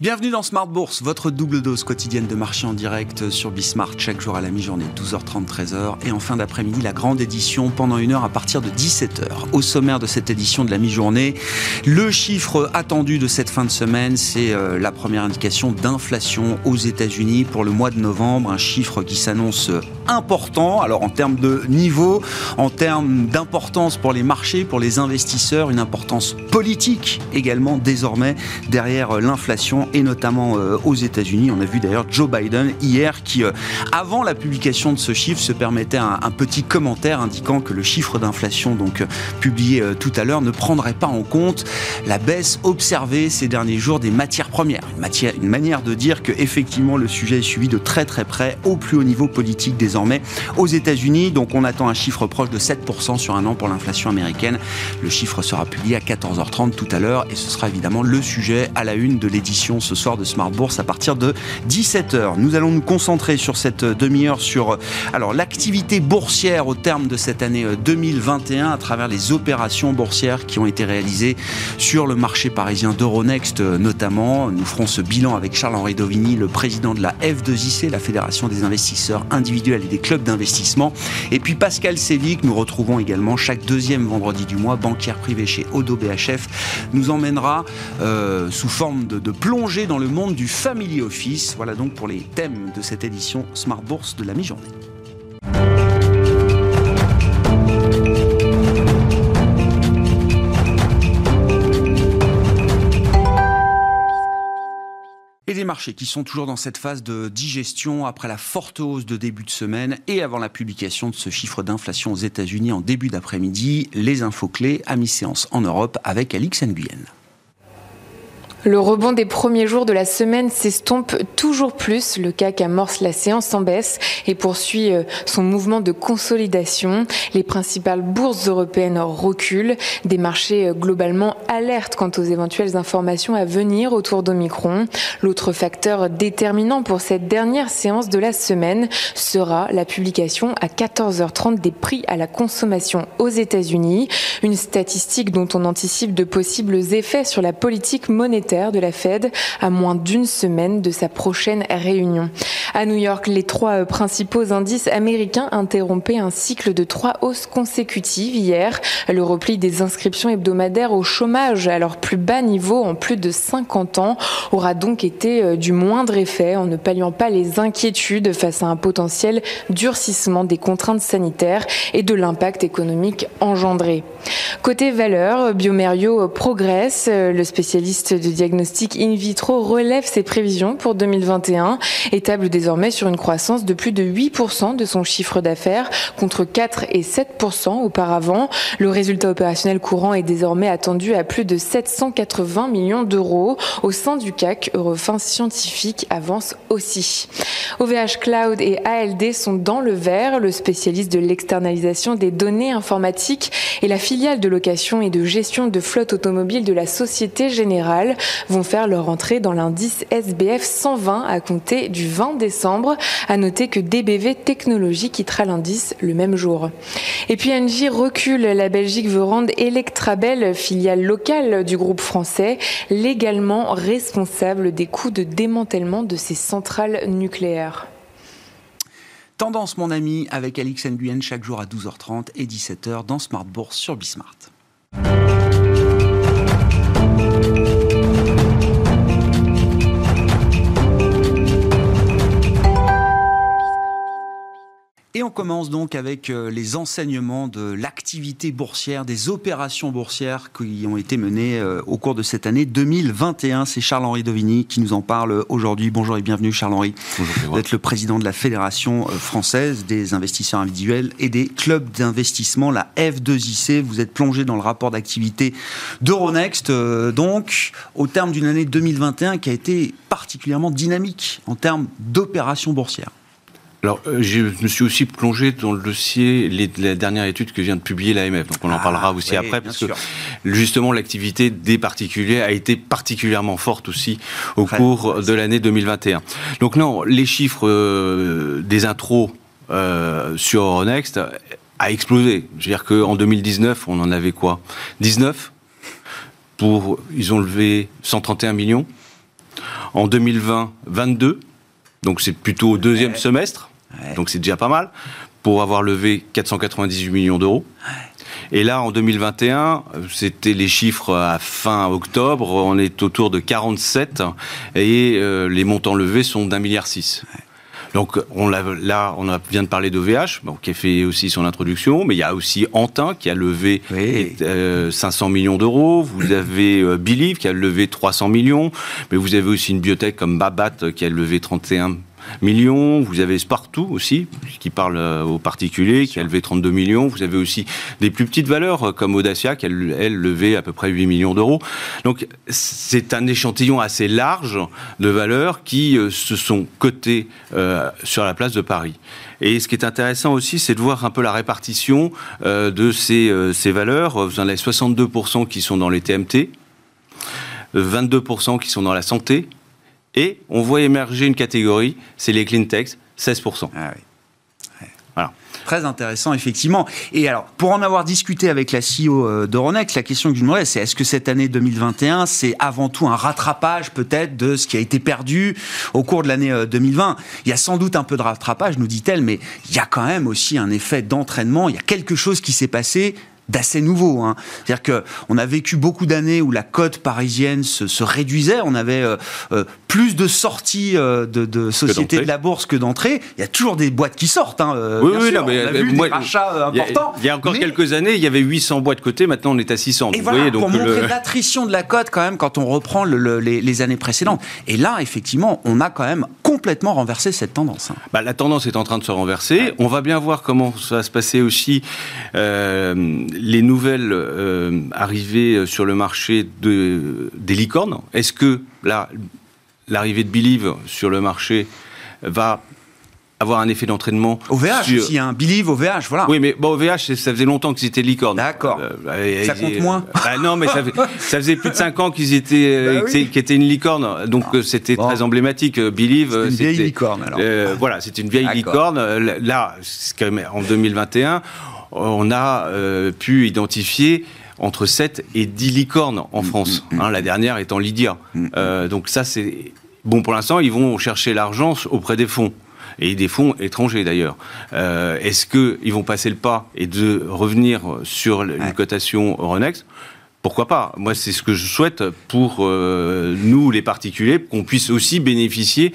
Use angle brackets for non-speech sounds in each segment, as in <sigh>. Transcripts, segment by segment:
Bienvenue dans Smart Bourse, votre double dose quotidienne de marché en direct sur Bismart, chaque jour à la mi-journée, 12h30, 13h. Et en fin d'après-midi, la grande édition pendant une heure à partir de 17h. Au sommaire de cette édition de la mi-journée, le chiffre attendu de cette fin de semaine, c'est euh, la première indication d'inflation aux États-Unis pour le mois de novembre. Un chiffre qui s'annonce important. Alors en termes de niveau, en termes d'importance pour les marchés, pour les investisseurs, une importance politique également désormais derrière l'inflation et notamment euh, aux États-Unis. On a vu d'ailleurs Joe Biden hier qui, euh, avant la publication de ce chiffre, se permettait un, petit commentaire indiquant que le chiffre d'inflation donc euh, publié tout à l'heure ne prendrait pas en compte la baisse observée ces derniers jours des matières premières. Une, une manière de dire que effectivement le sujet est suivi de très très près au plus haut niveau politique désormais aux États-Unis. Donc on attend un chiffre proche de 7% sur un an pour l'inflation américaine. Le chiffre sera publié à 14h30 tout à l'heure et ce sera évidemment le sujet à la une de l'édition ce soir de Smart Bourse à partir de 17h. Nous allons nous concentrer sur cette demi-heure sur alors l'activité boursière au terme de cette année 2021 euh, à travers les opérations boursières qui ont été réalisées sur le marché parisien d'Euronext euh, notamment. Nous ferons ce bilan avec Charles-Henri Dovigny, le président de la F2IC, la Fédération des investisseurs individuels et des clubs d'investissement. Et puis Pascal Sévic, nous retrouvons également chaque deuxième vendredi du mois, banquière privée chez Odo BHF, nous emmènera euh, sous forme de, de dans le monde du family office. Voilà donc pour les thèmes de cette édition Smart Bourse de la mi-journée. Et des marchés qui sont toujours dans cette phase de digestion après la forte hausse de début de semaine et avant la publication de ce chiffre d'inflation aux États-Unis en début d'après-midi. Les infos clés à mi-séance en Europe avec Alix Nguyen. Le rebond des premiers jours de la semaine s'estompe toujours plus. Le CAC amorce la séance en baisse et poursuit euh, son mouvement de consolidation. Les principales bourses européennes reculent. Des marchés euh, globalement alertent quant aux éventuelles informations à venir autour d'Omicron. L'autre facteur déterminant pour cette dernière séance de la semaine sera la publication à 14h30 des prix à la consommation aux États-Unis. Une statistique dont on anticipe de possibles effets sur la politique monétaire de la Fed à moins d'une semaine de sa prochaine réunion. À New York, les trois euh, principaux indices américains interrompaient un cycle de trois hausses consécutives hier. Le repli des inscriptions hebdomadaires au chômage à leur plus bas niveau en plus de 50 ans aura donc été euh, du moindre effet en ne palliant pas les inquiétudes face à un potentiel durcissement des contraintes sanitaires et de l'impact économique engendré. Côté valeur, Biomerio progresse. Le spécialiste de diagnostic in vitro relève ses prévisions pour 2021 et table désormais sur une croissance de plus de 8% de son chiffre d'affaires contre 4 et 7% auparavant. Le résultat opérationnel courant est désormais attendu à plus de 780 millions d'euros. Au sein du CAC, Eurofin Scientifique avance aussi. OVH Cloud et ALD sont dans le vert. Le spécialiste de l'externalisation des données informatiques et la filiale de location et de gestion de flotte automobile de la Société Générale vont faire leur entrée dans l'indice SBF 120 à compter du 20 décembre. À noter que DBV Technologies quittera l'indice le même jour. Et puis Engie recule. La Belgique veut rendre Electrabel, filiale locale du groupe français, légalement responsable des coûts de démantèlement de ses centrales nucléaires. Tendance, mon ami, avec Alix Nguyen chaque jour à 12h30 et 17h dans Smart Bourse sur Bismart. Et on commence donc avec euh, les enseignements de l'activité boursière, des opérations boursières qui ont été menées euh, au cours de cette année 2021. C'est Charles-Henri Dovigny qui nous en parle aujourd'hui. Bonjour et bienvenue Charles-Henri. Bonjour. Vous êtes le président de la Fédération euh, française des investisseurs individuels et des clubs d'investissement, la F2IC. Vous êtes plongé dans le rapport d'activité d'Euronext, donc au terme d'une année 2021 qui a été particulièrement dynamique en termes d'opérations boursières. Alors, euh, je me suis aussi plongé dans le dossier, les, la dernière étude que vient de publier l'AMF. Donc, on en ah, parlera aussi après, parce que justement, l'activité des particuliers a été particulièrement forte aussi au cours de l'année 2021. Donc, non, les chiffres euh, des intros euh, sur Euronext a explosé. Je veux dire qu'en 2019, on en avait quoi? 19 pour, ils ont levé 131 millions. En 2020, 22. Donc c'est plutôt au deuxième semestre. Donc c'est déjà pas mal pour avoir levé 498 millions d'euros. Et là, en 2021, c'était les chiffres à fin octobre, on est autour de 47 et euh, les montants levés sont d'un milliard six. Donc on là, on vient de parler d'OVH, qui a fait aussi son introduction, mais il y a aussi Antin qui a levé 500 euh, millions d'euros. Vous avez euh, Believe qui a levé 300 millions, mais vous avez aussi une biotech comme Babat qui a levé 31 millions. Vous avez Spartou aussi, qui parle euh, aux particuliers, qui a levé 32 millions. Vous avez aussi des plus petites valeurs euh, comme Audacia, qui a, elle, levé à peu près 8 millions d'euros. Donc, c'est un échantillon assez large de valeurs qui euh, se sont cotées sur la place de Paris. Et ce qui est intéressant aussi, c'est de voir un peu la répartition de ces, ces valeurs. Vous en avez 62% qui sont dans les TMT, 22% qui sont dans la santé, et on voit émerger une catégorie, c'est les clean tech, 16%. Ah oui. Voilà. Très intéressant, effectivement. Et alors, pour en avoir discuté avec la CEO euh, d'Euronext, la question que je me demandais, c'est est-ce que cette année 2021, c'est avant tout un rattrapage peut-être de ce qui a été perdu au cours de l'année 2020 euh, Il y a sans doute un peu de rattrapage, nous dit-elle, mais il y a quand même aussi un effet d'entraînement. Il y a quelque chose qui s'est passé d'assez nouveau. Hein. C'est-à-dire qu'on a vécu beaucoup d'années où la cote parisienne se, réduisait. On avait euh, euh, plus de sorties euh, de, sociétés de la bourse que d'entrées. Il y a toujours des boîtes qui sortent. Hein, oui, oui, Non, mais, on a vu des rachats importants. Il y a, encore quelques années, il y avait 800 boîtes cotées. Maintenant, on est à 600. Et voilà, pour montrer <laughs> l'attrition de la cote quand même quand on reprend les, années précédentes. Et là, effectivement, on a quand même complètement renversé cette tendance. Hein. Bah, la tendance est en train de se renverser. On va bien voir comment ça va se passer aussi les nouvelles euh, arrivées sur le marché de, des licornes, est-ce que l'arrivée de Believe sur le marché va avoir un effet d'entraînement. OVH sur... aussi, un Believe, OVH, voilà. Oui, mais bon, OVH, ça faisait longtemps qu'ils étaient licornes. D'accord. Euh, ça compte moins bah, Non, mais ça, faisait plus de 5 ans qu'ils étaient, bah étaient une licorne. Donc ah. c'était très emblématique. Believe, c'était une vieille licorne, alors. voilà, c'était une vieille licorne. Là, en 2021, on a euh, pu identifier entre 7 et 10 licornes en mm, France, mm, mm. Hein, la dernière étant Lydia. Euh, donc ça, c'est... Bon, pour l'instant, ils vont chercher l'argent auprès des fonds et des fonds étrangers d'ailleurs. Euh, est-ce qu'ils vont passer le pas et de revenir sur une cotation Euronext? Pourquoi pas? Moi, c'est ce que je souhaite pour euh, nous, les particuliers, qu'on puisse aussi bénéficier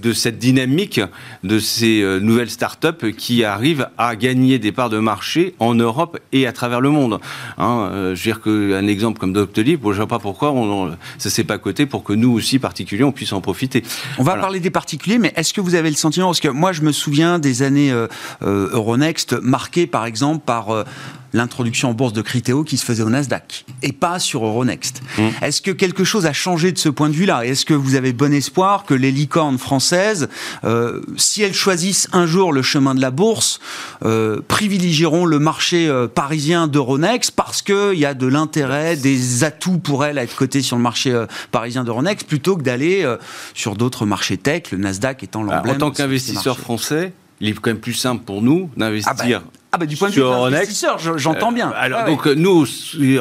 de cette dynamique de ces euh, nouvelles start-up qui arrivent à gagner des parts de marché en Europe et à travers le monde. Hein, euh, je veux dire qu'un exemple comme Doctolib, je ne vois pas pourquoi on, ça s'est pas coté pour que nous aussi, particuliers, on puisse en profiter. On va parler des particuliers, mais est-ce que vous avez le sentiment, parce que moi, je me souviens des années Euronext marquées, par exemple, par l'introduction en bourse de Criteo qui se faisait au Nasdaq et pas sur Euronext. Mmh. Est-ce que quelque chose a changé de ce point de vue-là? Est-ce que vous avez bon espoir que les licornes françaises, euh, si elles choisissent un jour le chemin de la bourse, euh, privilégieront le marché euh, parisien d'Euronext parce qu'il y a de l'intérêt, des atouts pour elles à être cotées sur le marché parisien d'Euronext plutôt que d'aller sur d'autres marchés tech, le Nasdaq étant bah, l'emblème. En tant qu'investisseur français, il est quand même plus simple pour nous d'investir ah bah, ah bah du point de vue investisseur, j'entends bien. Euh, alors donc nous,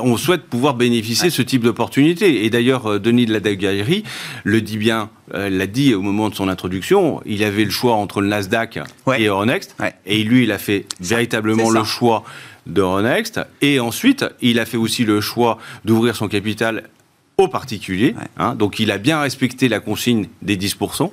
on souhaite pouvoir bénéficier de ce type d'opportunité. Et d'ailleurs, euh, Denis de la Daguerrerie le dit bien, euh, l'a dit au moment de son introduction. Il avait le choix entre le Nasdaq et Euronext, et lui, il a fait véritablement le choix d'Euronext. Et ensuite, il a fait aussi le choix d'ouvrir son capital aux particuliers. Hein. donc il a bien respecté la consigne des 10%.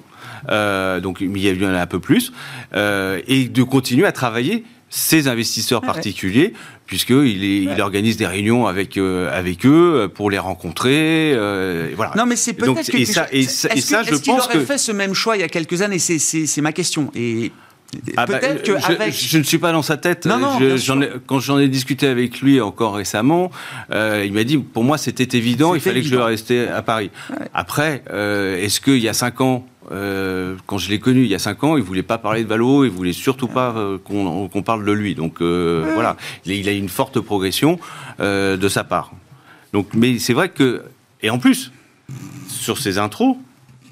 donc il y a eu un peu plus. et de continuer à travailler ces investisseurs particuliers, puisqu'il il organise des réunions avec, euh, avec eux pour les rencontrer. Euh, voilà. Non, mais c'est peut-être que. Et ça, et ça, et ça je pense aurait fait ce même choix il y a quelques années? C'est ma question. Et. Ah bah, peut-être que je, je, ne suis pas dans sa tête. Non, non, ai, quand j'en ai discuté avec lui encore récemment, euh, il m'a dit pour moi c'était évident, il fallait que je reste à Paris. Après, est-ce qu'il y a cinq ans euh, quand je l'ai connu il y a 5 ans, il voulait pas parler de Valo, il voulait surtout pas euh, qu'on parle de lui. Donc euh, voilà, il, a une forte progression de sa part. Donc, mais c'est vrai que, et en plus, sur ces intros,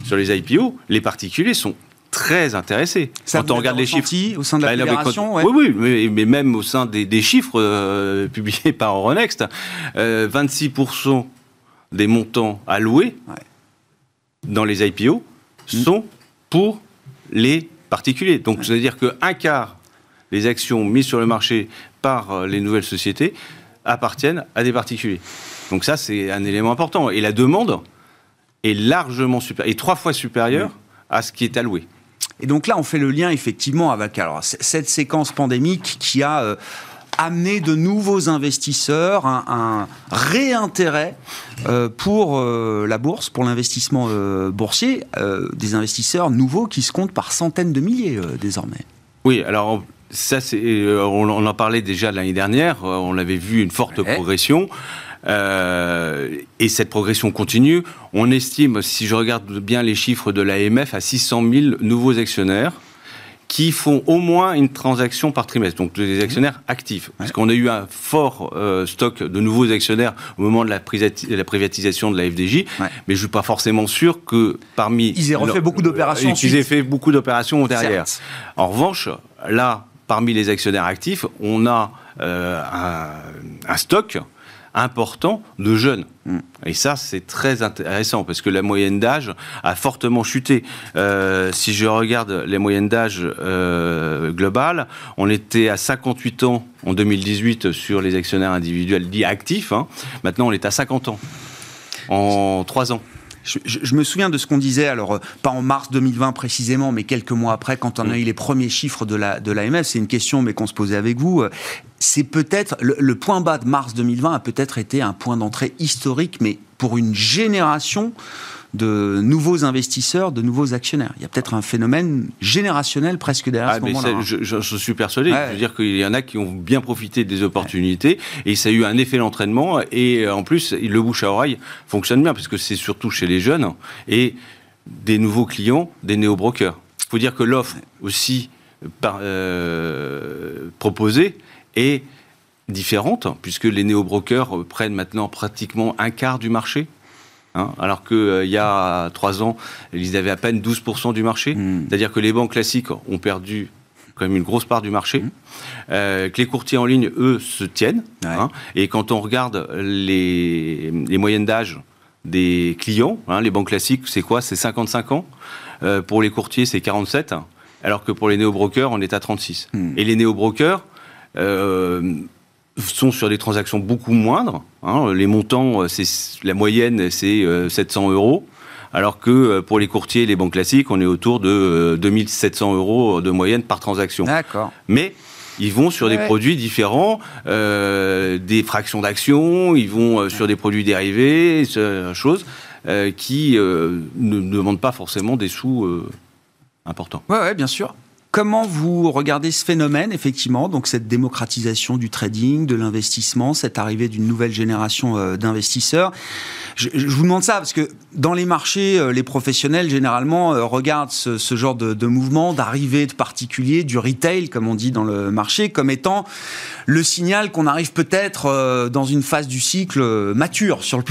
sur les IPO, les particuliers sont très intéressés. quand on regarde les chiffres au sein de la bah, fédération, oui, oui, mais, même au sein des, chiffres <laughs> publiés par Euronext, 26% des montants alloués dans les IPO. Sont pour les particuliers. Donc, ça veut dire qu'un quart des actions mises sur le marché par euh, les nouvelles sociétés appartiennent à des particuliers. Donc ça, c'est un élément important. Et la demande est largement supérieure, et trois fois supérieure à ce qui est alloué. Et donc là, on fait le lien effectivement avec alors, cette séquence pandémique qui a euh, amené de nouveaux investisseurs, un, réintérêt euh, pour euh, la bourse, pour l'investissement boursier, des investisseurs nouveaux qui se comptent par centaines de milliers désormais. Oui, alors ça, on, en parlait déjà l'année dernière, on avait vu une forte progression. Euh, et cette progression continue. On estime, si je regarde bien les chiffres de l'AMF, à 600 000 nouveaux actionnaires qui font au moins une transaction par trimestre, donc des actionnaires actifs. Parce qu'on a eu un fort euh, stock de nouveaux actionnaires au moment de la, privatisation de la FDJ, mais je ne suis pas forcément sûr que parmi... Ils aient refait beaucoup d'opérations. Ils aient fait beaucoup d'opérations derrière. En revanche, là, parmi les actionnaires actifs, on a euh, un, un, stock important de jeunes. Mm. Et ça, c'est très intéressant parce que la moyenne d'âge a fortement chuté. Euh, si je regarde les moyennes d'âge euh, globales, on était à 58 ans en 2018 sur les actionnaires individuels dits actifs. Hein. Maintenant, on est à 50 ans en 3 ans. Je, me souviens de ce qu'on disait, alors euh, pas en mars 2020 précisément, mais quelques mois après, quand on a mm. eu les premiers chiffres de la de l'AMF. C'est une question, mais qu'on se posait avec vous. Euh, c'est peut-être le, point bas de mars 2020 a peut-être été un point d'entrée historique, mais pour une génération de nouveaux investisseurs, de nouveaux actionnaires. Il y a peut-être un phénomène générationnel presque derrière ah, ce moment-là. Je, suis persuadé. Je veux dire qu'il y en a qui ont bien profité des opportunités et ça a eu un effet d'entraînement et en plus le bouche à oreille fonctionne bien parce que c'est surtout chez les jeunes et des nouveaux clients, des néo-brokers. Il faut dire que l'offre aussi par, euh, proposée est différente puisque les néo-brokers prennent maintenant pratiquement un quart du marché Hein, alors qu'il euh, y a trois ans, ils avaient à peine 12% du marché. Hmm. C'est-à-dire que les banques classiques ont perdu quand même une grosse part du marché, hmm. euh, que les courtiers en ligne, eux, se tiennent. Hein. et quand on regarde les, moyennes d'âge des clients, hein, les banques classiques, c'est quoi? C'est 55 ans. Euh, pour les courtiers, c'est 47. Alors que pour les néo-brokers, on est à 36. Hmm. Et les néo-brokers, sont sur des transactions beaucoup moindres. Hein. Les montants, euh, c'est la moyenne, c'est 700 euh, euros. Alors que euh, pour les courtiers et les banques classiques, on est autour de 2700 euros de moyenne par transaction. D'accord. Mais ils vont sur des produits différents, des fractions d'actions, ils vont sur des produits dérivés, choses qui ne demandent pas forcément des sous importants. Oui, ouais, bien sûr. Comment vous regardez ce phénomène, effectivement, donc cette démocratisation du trading, de l'investissement, cette arrivée d'une nouvelle génération euh, d'investisseurs? Je, vous demande ça parce que dans les marchés, euh, les professionnels généralement euh, regardent ce, genre de, mouvement d'arrivée de particuliers, du retail, comme on dit dans le marché, comme étant le signal qu'on arrive peut-être dans une phase du cycle mature sur le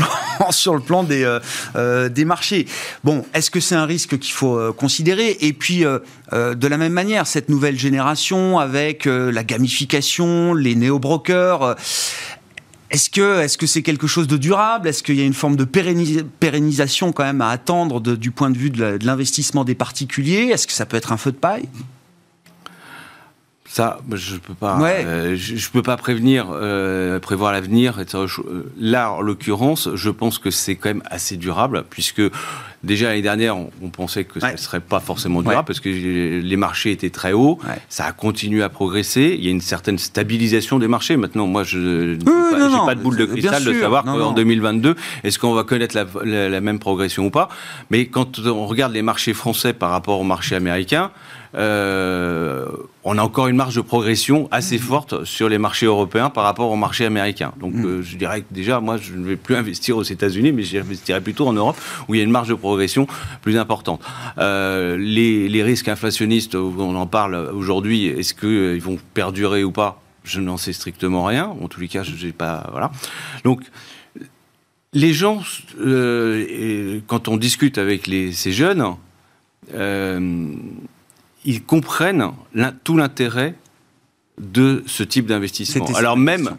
plan, <laughs> des marchés. Bon, est-ce que c'est un risque qu'il faut considérer? Et puis, de la même manière, cette nouvelle génération avec euh, la gamification, les néo-brokers. Euh, est-ce que est-ce que c'est quelque chose de durable? Est-ce qu'il y a une forme de pérennisation quand même à attendre du point de vue de l'investissement des particuliers? Est-ce que ça peut être un feu de paille? Ça, je peux pas. Euh, je, peux pas prévenir, prévoir l'avenir. Là, en l'occurrence, je pense que c'est quand même assez durable, puisque Déjà l'année dernière, on, pensait que ça ne serait pas forcément durable parce que les marchés étaient très hauts. Ça a continué à progresser. Il y a une certaine stabilisation des marchés. Maintenant, moi, je n'ai pas, de boule de cristal de savoir qu'en 2022, est-ce qu'on va connaître la, même progression ou pas. Mais quand on regarde les marchés français par rapport aux marchés américains, euh, on a encore une marge de progression assez forte sur les marchés européens par rapport aux marchés américains. Donc mm. euh, je dirais que déjà, moi, je ne vais plus <laughs> investir aux États-Unis, mais j'investirais plutôt en Europe, où il y a une marge de progression plus importante. Euh, les, risques inflationnistes, on en parle aujourd'hui, est-ce qu'ils vont perdurer ou pas? Je n'en sais strictement rien. En tous les cas, je n'ai pas... Voilà. Donc les gens, quand on discute avec ces jeunes, ils comprennent tout l'intérêt de ce type d'investissement. Alors même,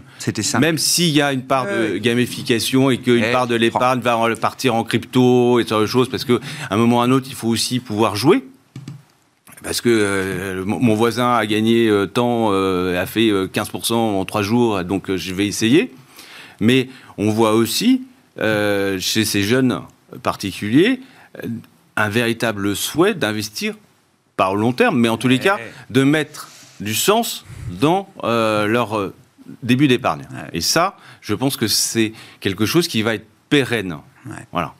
même s'il y a une part de gamification et qu'une part de l'épargne va partir en crypto et ce genre de choses, parce qu'à un moment ou à un autre, il faut aussi pouvoir jouer. Parce que euh, mon voisin a gagné euh, tant, euh, a fait 15% en trois jours, donc je vais essayer. Mais on voit aussi chez ces jeunes particuliers un véritable souhait d'investir par long terme, mais en tous les cas, de mettre du sens dans euh, leur euh, début d'épargne. Et ça, je pense que c'est quelque chose qui va être pérenne. Voilà.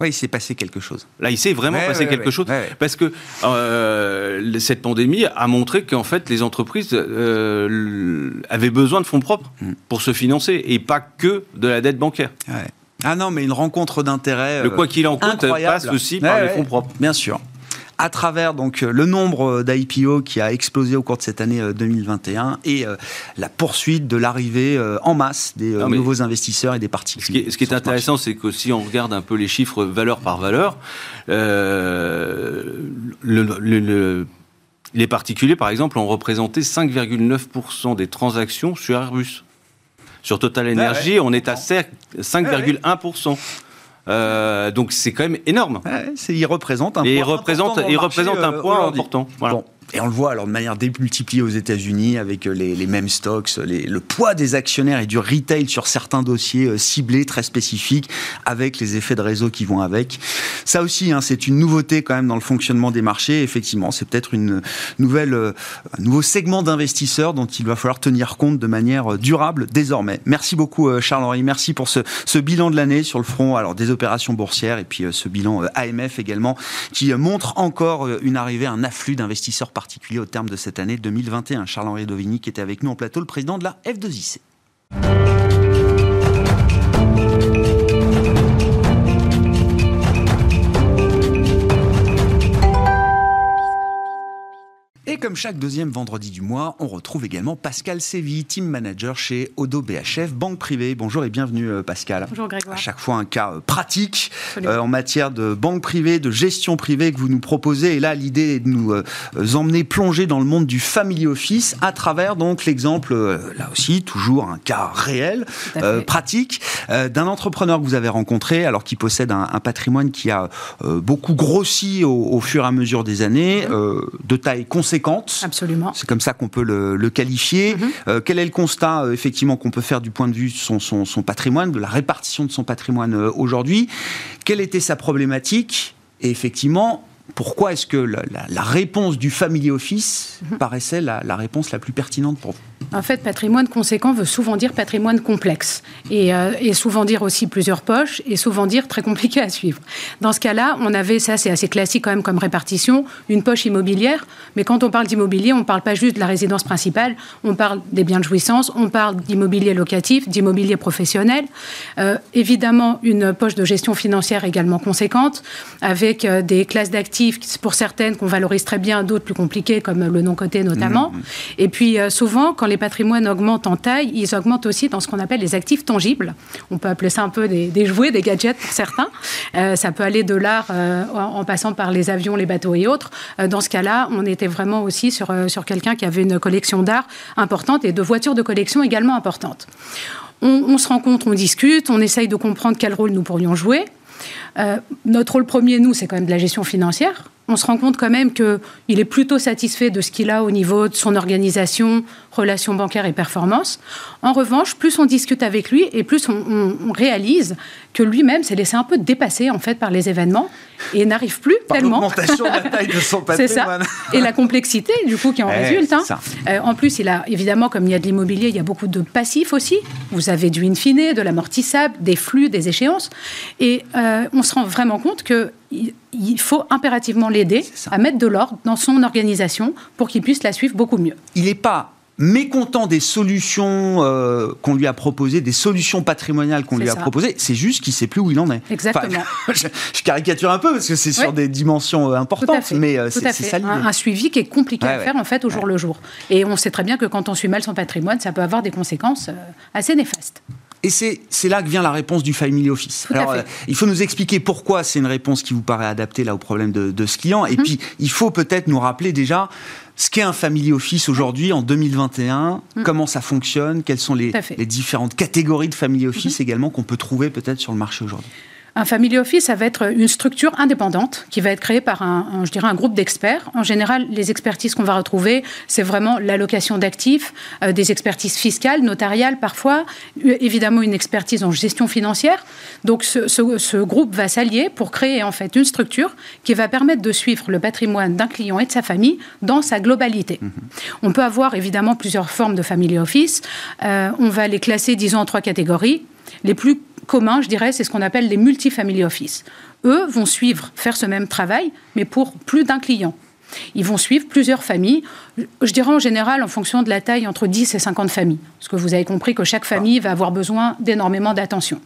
Oui, il s'est passé quelque chose. Là, il s'est vraiment passé quelque chose parce que euh, cette pandémie a montré qu'en fait, les entreprises avaient besoin de fonds propres mm. pour se financer et pas que de la dette bancaire. Ah non, mais une rencontre d'intérêt. Le quoi qu'il en coûte passe aussi par les fonds propres. Bien sûr à travers donc euh, le nombre d'IPO qui a explosé au cours de cette année 2021 euh, et euh, la poursuite de l'arrivée en masse des nouveaux investisseurs et des particuliers. Ce qui est, intéressant, c'est que si on regarde un peu les chiffres valeur par valeur, les particuliers, par exemple, ont représenté 5,9% des transactions sur Airbus. Sur Total Energy, on est à 5,1%. Euh, donc c'est quand même énorme. Ouais, il représente un et point il représente, il représente un point important. Voilà. Et on le voit alors de manière démultipliée aux États-Unis avec euh, les, mêmes stocks, le poids des actionnaires et du retail sur certains dossiers euh, ciblés très spécifiques avec les effets de réseau qui vont avec. Ça aussi, hein, c'est une nouveauté quand même dans le fonctionnement des marchés. Effectivement, c'est peut-être une nouvelle, euh, un nouveau segment d'investisseurs dont il va falloir tenir compte de manière durable désormais. Merci beaucoup Charles-Henri. Merci pour ce, ce bilan de l'année sur le front alors des opérations boursières et puis ce bilan AMF également qui montre encore une arrivée, un afflux d'investisseurs particulier au terme de cette année 2021. Charles-Henri Dovigny qui était avec nous en plateau, le président de la F2IC. Comme chaque deuxième vendredi du mois, on retrouve également Pascal Séville, team manager chez Odo BHF, banque privée. Bonjour et bienvenue euh, Pascal. Bonjour Grégoire. À chaque fois un cas euh, pratique euh, en matière de banque privée, de gestion privée que vous nous proposez. Et là, l'idée est de nous emmener plonger dans le monde du family office à travers donc l'exemple, là aussi, toujours un cas réel, pratique, d'un entrepreneur que vous avez rencontré, alors qui possède un, patrimoine qui a beaucoup grossi au, fur et à mesure des années, de taille conséquente Absolument. C'est comme ça qu'on peut le, qualifier. Mhm. Euh, quel est le constat, euh, effectivement, qu'on peut faire du point de vue de son, son, patrimoine, de la répartition de son patrimoine euh, aujourd'hui? Quelle était sa problématique? Et effectivement, pourquoi est-ce que la, réponse du Family Office mhm. paraissait la, réponse la plus pertinente pour vous? En fait, patrimoine conséquent veut souvent dire patrimoine complexe et, et, souvent dire aussi plusieurs poches et souvent dire très compliqué à suivre. Dans ce cas-là, on avait, ça c'est assez classique quand même comme répartition, une poche immobilière, mais quand on parle d'immobilier, on ne parle pas juste de la résidence principale, on parle des biens de jouissance, on parle d'immobilier locatif, d'immobilier professionnel, euh, évidemment une poche de gestion financière également conséquente, avec euh, des classes d'actifs pour certaines qu'on valorise très bien, d'autres plus compliquées comme le non-coté notamment. Mmh, mmh. Et puis euh, souvent, quand les patrimoines augmentent en taille, ils augmentent aussi dans ce qu'on appelle les actifs tangibles. On peut appeler ça un peu des, jouets, des gadgets pour certains. Euh, ça peut aller de l'art euh, en, passant par les avions, les bateaux et autres. Euh, dans ce cas-là, on était vraiment aussi sur, sur quelqu'un qui avait une collection d'art importante et de voitures de collection également importante. On, se rend compte, on discute, on essaye de comprendre quel rôle nous pourrions jouer. notre rôle premier, nous, c'est quand même de la gestion financière on se rend compte quand même qu'il est plutôt satisfait de ce qu'il a au niveau de son organisation, relations bancaires et performances. En revanche, plus on discute avec lui et plus on, réalise que lui-même s'est laissé un peu dépasser en fait par les événements et n'arrive plus tellement. L'augmentation de la taille de son <laughs> patrimoine. Ça. Et la complexité du coup qui en eh, résulte. Hein. Euh, en plus, il a évidemment comme il y a de l'immobilier, il y a beaucoup de passifs aussi. Vous avez du in fine, de l'amortissable, des flux, des échéances, et euh, on se rend vraiment compte que il faut impérativement l'aider à mettre de l'ordre dans son organisation pour qu'il puisse la suivre beaucoup mieux. Il n'est pas mécontent des solutions euh, qu'on lui a proposées, des solutions patrimoniales qu'on lui a proposées. C'est juste qu'il ne sait plus où il en est. Exactement. <laughs> je, caricature un peu parce que c'est sur des dimensions euh, importantes, mais euh, c'est ça l'idée. Un, un, suivi qui est compliqué à faire en fait au jour le jour. Et on sait très bien que quand on suit mal son patrimoine, ça peut avoir des conséquences assez néfastes. Et c'est là que vient la réponse du Family Office. Alors, euh, il faut nous expliquer pourquoi c'est une réponse qui vous paraît adaptée là au problème de, ce client. Et mhm. puis, il faut peut-être nous rappeler déjà ce qu'est un family office aujourd'hui en 2021, mm. comment ça fonctionne, quelles sont les, différentes catégories de family office mm-hmm. également qu'on peut trouver peut-être sur le marché aujourd'hui? Un family office, ça va être une structure indépendante qui va être créée par un, je dirais, un groupe d'experts. En général, les expertises qu'on va retrouver, c'est vraiment l'allocation d'actifs, euh, des expertises fiscales, notariales parfois, euh, évidemment une expertise en gestion financière. Donc, ce, groupe va s'allier pour créer en fait une structure qui va permettre de suivre le patrimoine d'un client et de sa famille dans sa globalité. Mm-hmm. On peut avoir évidemment plusieurs formes de family office. Euh, on va les classer, disons, en trois catégories. Les plus commun, je dirais, c'est ce qu'on appelle les multifamily office. Eux vont suivre, faire ce même travail, mais pour plus d'un client. Ils vont suivre plusieurs familles, je dirais en général en fonction de la taille entre 10 et 50 familles, parce que vous avez compris que chaque famille va avoir besoin d'énormément d'attention.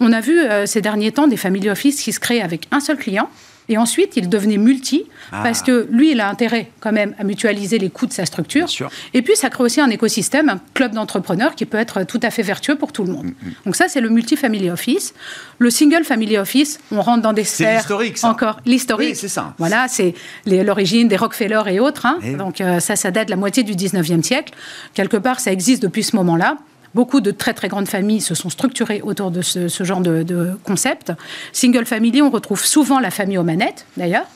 On a vu euh, ces derniers temps des family office qui se créent avec un seul client, et ensuite, il devenait multi, ah. parce que lui, il a intérêt quand même à mutualiser les coûts de sa structure. Et puis, ça crée aussi un écosystème, un club d'entrepreneurs qui peut être tout à fait vertueux pour tout le monde. Mm, mm. Donc ça, c'est le multi-family office. Le single family office, on rentre dans des sphères... l'historique, ça. Encore, l'historique. Oui, c'est ça. Voilà, c'est l'origine des Rockefeller et autres. Hein. Eh Donc euh, ça, ça date de la moitié du 19e siècle. Quelque part, ça existe depuis ce moment-là. Beaucoup de très très grandes familles se sont structurées autour de ce, genre de, concept. Single family, on retrouve souvent la famille aux manettes, d'ailleurs.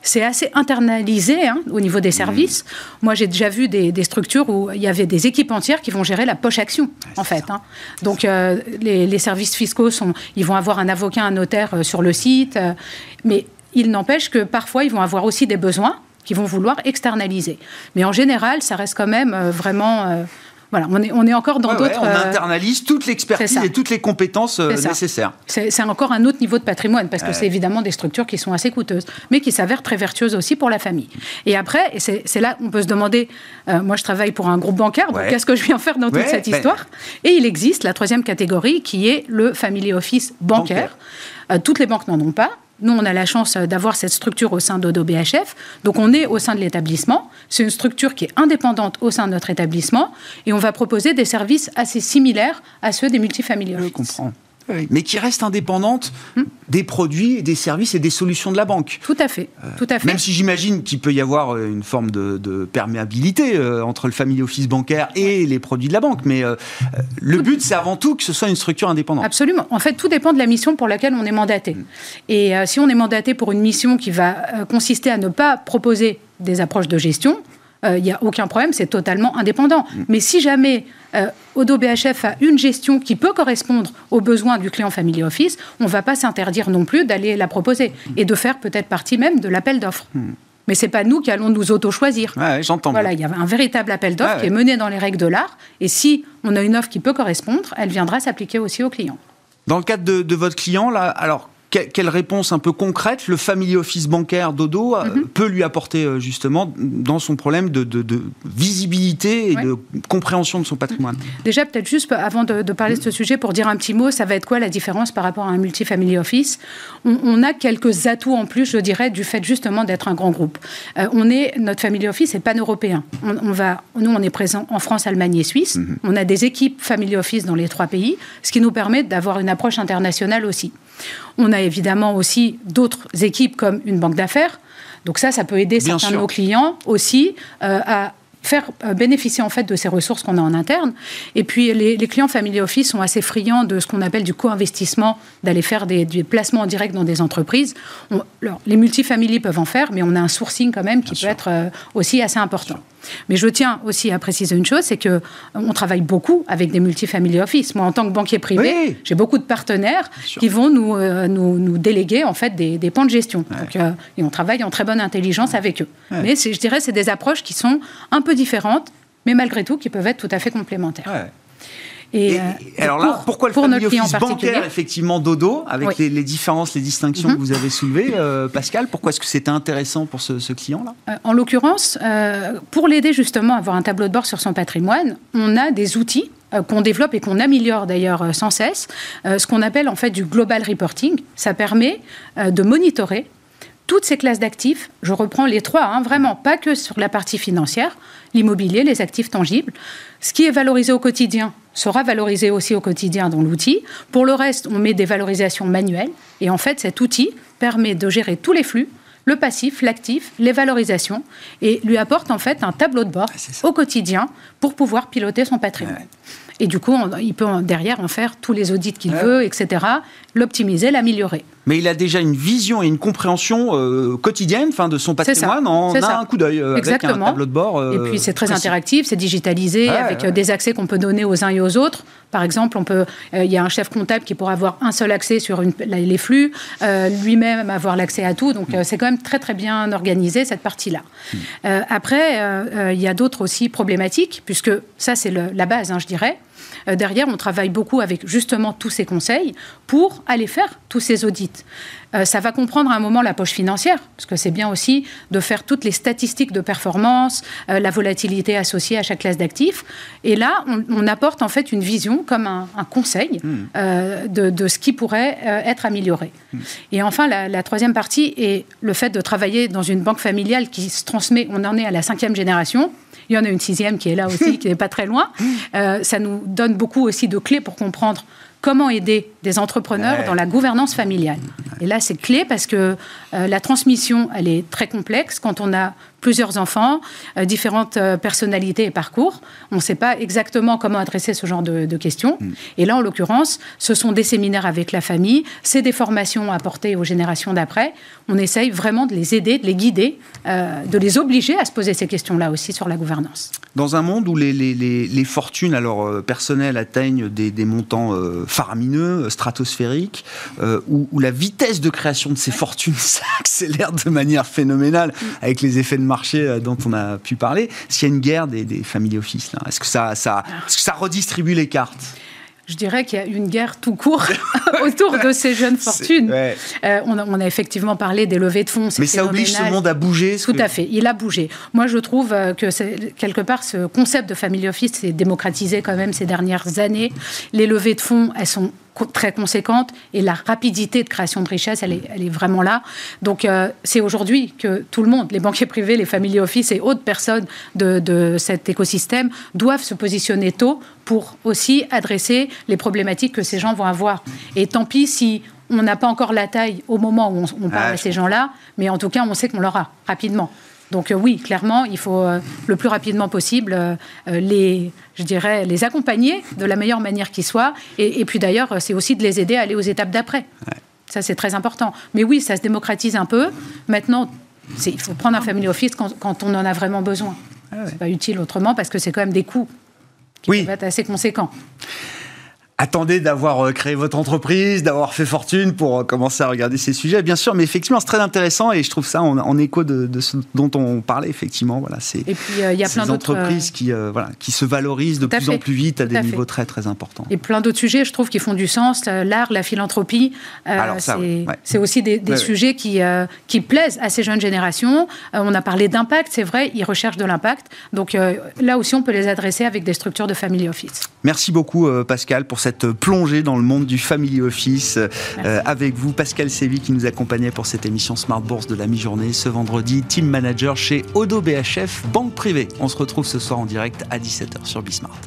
C'est assez internalisé hein, au niveau des services. Mmh. Moi, j'ai déjà vu des, structures où il y avait des équipes entières qui vont gérer la poche action, en fait. Hein. Donc, euh, les, services fiscaux, sont, ils vont avoir un avocat, un notaire euh, sur le site, euh, mais il n'empêche que parfois, ils vont avoir aussi des besoins qu'ils vont vouloir externaliser. Mais en général, ça reste quand même vraiment voilà, on est, on est encore dans d'autres. on euh, internalise toute l'expertise et toutes les compétences euh, nécessaires. C'est encore un autre niveau de patrimoine, parce que c'est évidemment des structures qui sont assez coûteuses, mais qui s'avèrent très vertueuses aussi pour la famille. Et après, et c'est là qu'on peut se demander, euh, moi je travaille pour un groupe bancaire, donc qu'est-ce que je viens faire dans toute cette histoire? Et il existe la troisième catégorie qui est le family office bancaire. toutes les banques n'en ont pas. Nous, on a la chance d'avoir cette structure au sein d'Odo BHF. Donc, on est au sein de l'établissement. C'est une structure qui est indépendante au sein de notre établissement. Et on va proposer des services assez similaires à ceux des multifamiliers. Je comprends mais qui reste indépendante hmm. des produits, des services et des solutions de la banque. Tout à fait. Euh, tout à fait. Même si j'imagine qu'il peut y avoir euh, une forme de, perméabilité euh, entre le family office bancaire et les produits de la banque, mais le but, c'est avant tout que ce soit une structure indépendante. Absolument. En fait, tout dépend de la mission pour laquelle on est mandaté. Hmm. Et si on est mandaté pour une mission qui va consister à ne pas proposer des approches de gestion, il n'y a aucun problème, c'est totalement indépendant. Hmm. Mais si jamais euh, Odo BHF a une gestion qui peut correspondre aux besoins du client Family Office, on ne va pas s'interdire non plus d'aller la proposer et de faire peut-être partie même de l'appel d'offres. Hmm. Mais ce n'est pas nous qui allons nous auto-choisir. j'entends. Voilà, il y a un véritable appel d'offres qui est mené dans les règles de l'art. Et si on a une offre qui peut correspondre, elle viendra s'appliquer aussi au client. Dans le cadre de, de votre client, là, alors quelle réponse un peu concrète le family office bancaire Dodo euh, mhm. peut lui apporter euh, justement dans son problème de, visibilité et de compréhension de son patrimoine? Déjà, peut-être juste avant de, parler de ce sujet, pour dire un petit mot, ça va être quoi la différence par rapport à un multifamily office? On, a quelques atouts en plus, je dirais, du fait justement d'être un grand groupe. Euh, on est, notre family office est pan-européen. On, va, nous, on est présent en France, Allemagne et Suisse. Mhm. On a des équipes family office dans les trois pays, ce qui nous permet d'avoir une approche internationale aussi. On a évidemment aussi d'autres équipes comme une banque d'affaires. Donc ça, ça peut aider certains de nos clients aussi euh, à faire euh, bénéficier en fait de ces ressources qu'on a en interne. Et puis les, clients Family Office sont assez friands de ce qu'on appelle du co-investissement, d'aller faire des, placements en direct dans des entreprises. les multifamilies peuvent en faire, mais on a un sourcing quand même qui peut être euh, aussi assez important. Mais je tiens aussi à préciser une chose, c'est que euh, on travaille beaucoup avec des multifamily office. Moi, en tant que banquier privé, j'ai beaucoup de partenaires qui vont nous, nous, déléguer en fait des, des de gestion. et on travaille en très bonne intelligence avec eux. Mais je dirais, c'est des approches qui sont un peu différentes, mais malgré tout qui peuvent être tout à fait complémentaires. Et, euh, alors là, pourquoi le pour family office bancaire, effectivement, Dodo, avec les, différences, les distinctions que mhm. vous avez soulevées, euh, Pascal Pourquoi est-ce que c'était intéressant pour ce, client-là? Euh, En l'occurrence, pour l'aider justement à avoir un tableau de bord sur son patrimoine, on a des outils qu'on développe et qu'on améliore d'ailleurs sans cesse, ce qu'on appelle en fait du global reporting. Ça permet de monitorer toutes ces classes d'actifs, je reprends les trois, hein, vraiment, pas que sur la partie financière, l'immobilier, les actifs tangibles. Ce qui est valorisé au quotidien sera valorisé aussi au quotidien dans l'outil. Pour le reste, on met des valorisations manuelles. Et en fait, cet outil permet de gérer tous les flux, le passif, l'actif, les valorisations, et lui apporte en fait un tableau de bord au quotidien pour pouvoir piloter son patrimoine. Et du coup, il peut derrière en faire tous les audits qu'il veut, etc., l'optimiser, l'améliorer. Mais il a déjà une vision et une compréhension euh, quotidienne fin, de son patrimoine en a un coup d'œil euh, avec un tableau de bord. et puis c'est très interactif, c'est digitalisé, avec des accès qu'on peut donner aux uns et aux autres. Par exemple, on peut, il y a un chef comptable qui pourra avoir un seul accès sur une, les flux, lui-même avoir l'accès à tout. Donc c'est quand même très très bien organisé cette partie-là. Hmm. après, il y a d'autres aussi problématiques, puisque ça c'est la base, hein, je dirais. Euh, derrière, on travaille beaucoup avec justement tous ces conseils pour aller faire tous ces audits. Euh, ça va comprendre à un moment la poche financière, parce que c'est bien aussi de faire toutes les statistiques de performance, euh, la volatilité associée à chaque classe d'actifs. Et là, on, apporte en fait une vision comme un, conseil hmm. de, ce qui pourrait être amélioré. Hmm. Et enfin, la, la, troisième partie est le fait de travailler dans une banque familiale qui se transmet, on en est à la cinquième génération. Il y en a une sixième qui est là aussi, <laughs> qui n'est pas très loin. Euh, ça nous donne beaucoup aussi de clés pour comprendre comment aider des entrepreneurs dans la gouvernance familiale. Et là, c'est clé parce que euh, la transmission, elle est très complexe. Quand on a plusieurs enfants, euh, différentes euh, personnalités et parcours. On ne sait pas exactement comment adresser ce genre de, questions. Mm. Et là, en l'occurrence, ce sont des séminaires avec la famille, c'est des formations apportées aux générations d'après. On essaye vraiment de les aider, de les guider, de les obliger à se poser ces questions-là aussi sur la gouvernance. Dans un monde où les, les, les, fortunes alors, personnelles atteignent des, des montants faramineux, stratosphériques, où, où la vitesse de création de ces fortunes <laughs> s'accélère de manière phénoménale avec les effets de marché euh, dont on a pu parler. S'il y a une guerre des, des family office, est-ce que ça, ça, est que ça redistribue les cartes? Je dirais qu'il y a une guerre tout court <laughs> autour de ces jeunes fortunes. Euh, on, a, effectivement parlé des levées de fonds. Mais ça oblige ce monde à bouger. Tout à fait, il a bougé. Moi, je trouve euh, que quelque part, ce concept de family office s'est démocratisé quand même ces dernières années. Les levées de fonds, elles sont très conséquente et la rapidité de création de richesse, elle est, elle est vraiment là. Donc euh, c'est aujourd'hui que tout le monde, les banquiers privés, les family office et autres personnes de, de, cet écosystème doivent se positionner tôt pour aussi adresser les problématiques que ces gens vont avoir. Et tant pis si on n'a pas encore la taille au moment où on, parle à ces gens-là, mais en tout cas, on sait qu'on l'aura rapidement. Donc euh, oui, clairement, il faut euh, le plus rapidement possible euh, les, je dirais, les accompagner de la meilleure manière qui soit. Et, puis d'ailleurs, c'est aussi de les aider à aller aux étapes d'après. Ça, c'est très important. Mais oui, ça se démocratise un peu. Maintenant, il faut prendre un family office quand, on en a vraiment besoin. Ah c'est pas utile autrement parce que c'est quand même des coûts qui peuvent être assez conséquents attendez d'avoir euh, créé votre entreprise, d'avoir fait fortune pour euh, commencer à regarder ces sujets, bien sûr. Mais effectivement, c'est très intéressant et je trouve ça en, écho de, ce dont on parlait, effectivement. Voilà, c'est et puis euh, il y a plein d'autres entreprises qui, voilà, qui se valorisent de plus en plus vite à des niveaux très très importants. Et plein d'autres sujets, je trouve, qui font du sens. L'art, la philanthropie, c'est aussi des, sujets qui, qui plaisent à ces jeunes générations. on a parlé d'impact, c'est vrai, ils recherchent de l'impact. Donc là aussi, on peut les adresser avec des structures de family office. Merci beaucoup, Pascal, pour cette cette plongée dans le monde du family office euh, avec vous, Pascal Sévy, qui nous accompagnait pour cette émission Smart Bourse de la mi-journée ce vendredi, team manager chez Odo BHF, banque privée. On se retrouve ce soir en direct à 17h sur Bismart.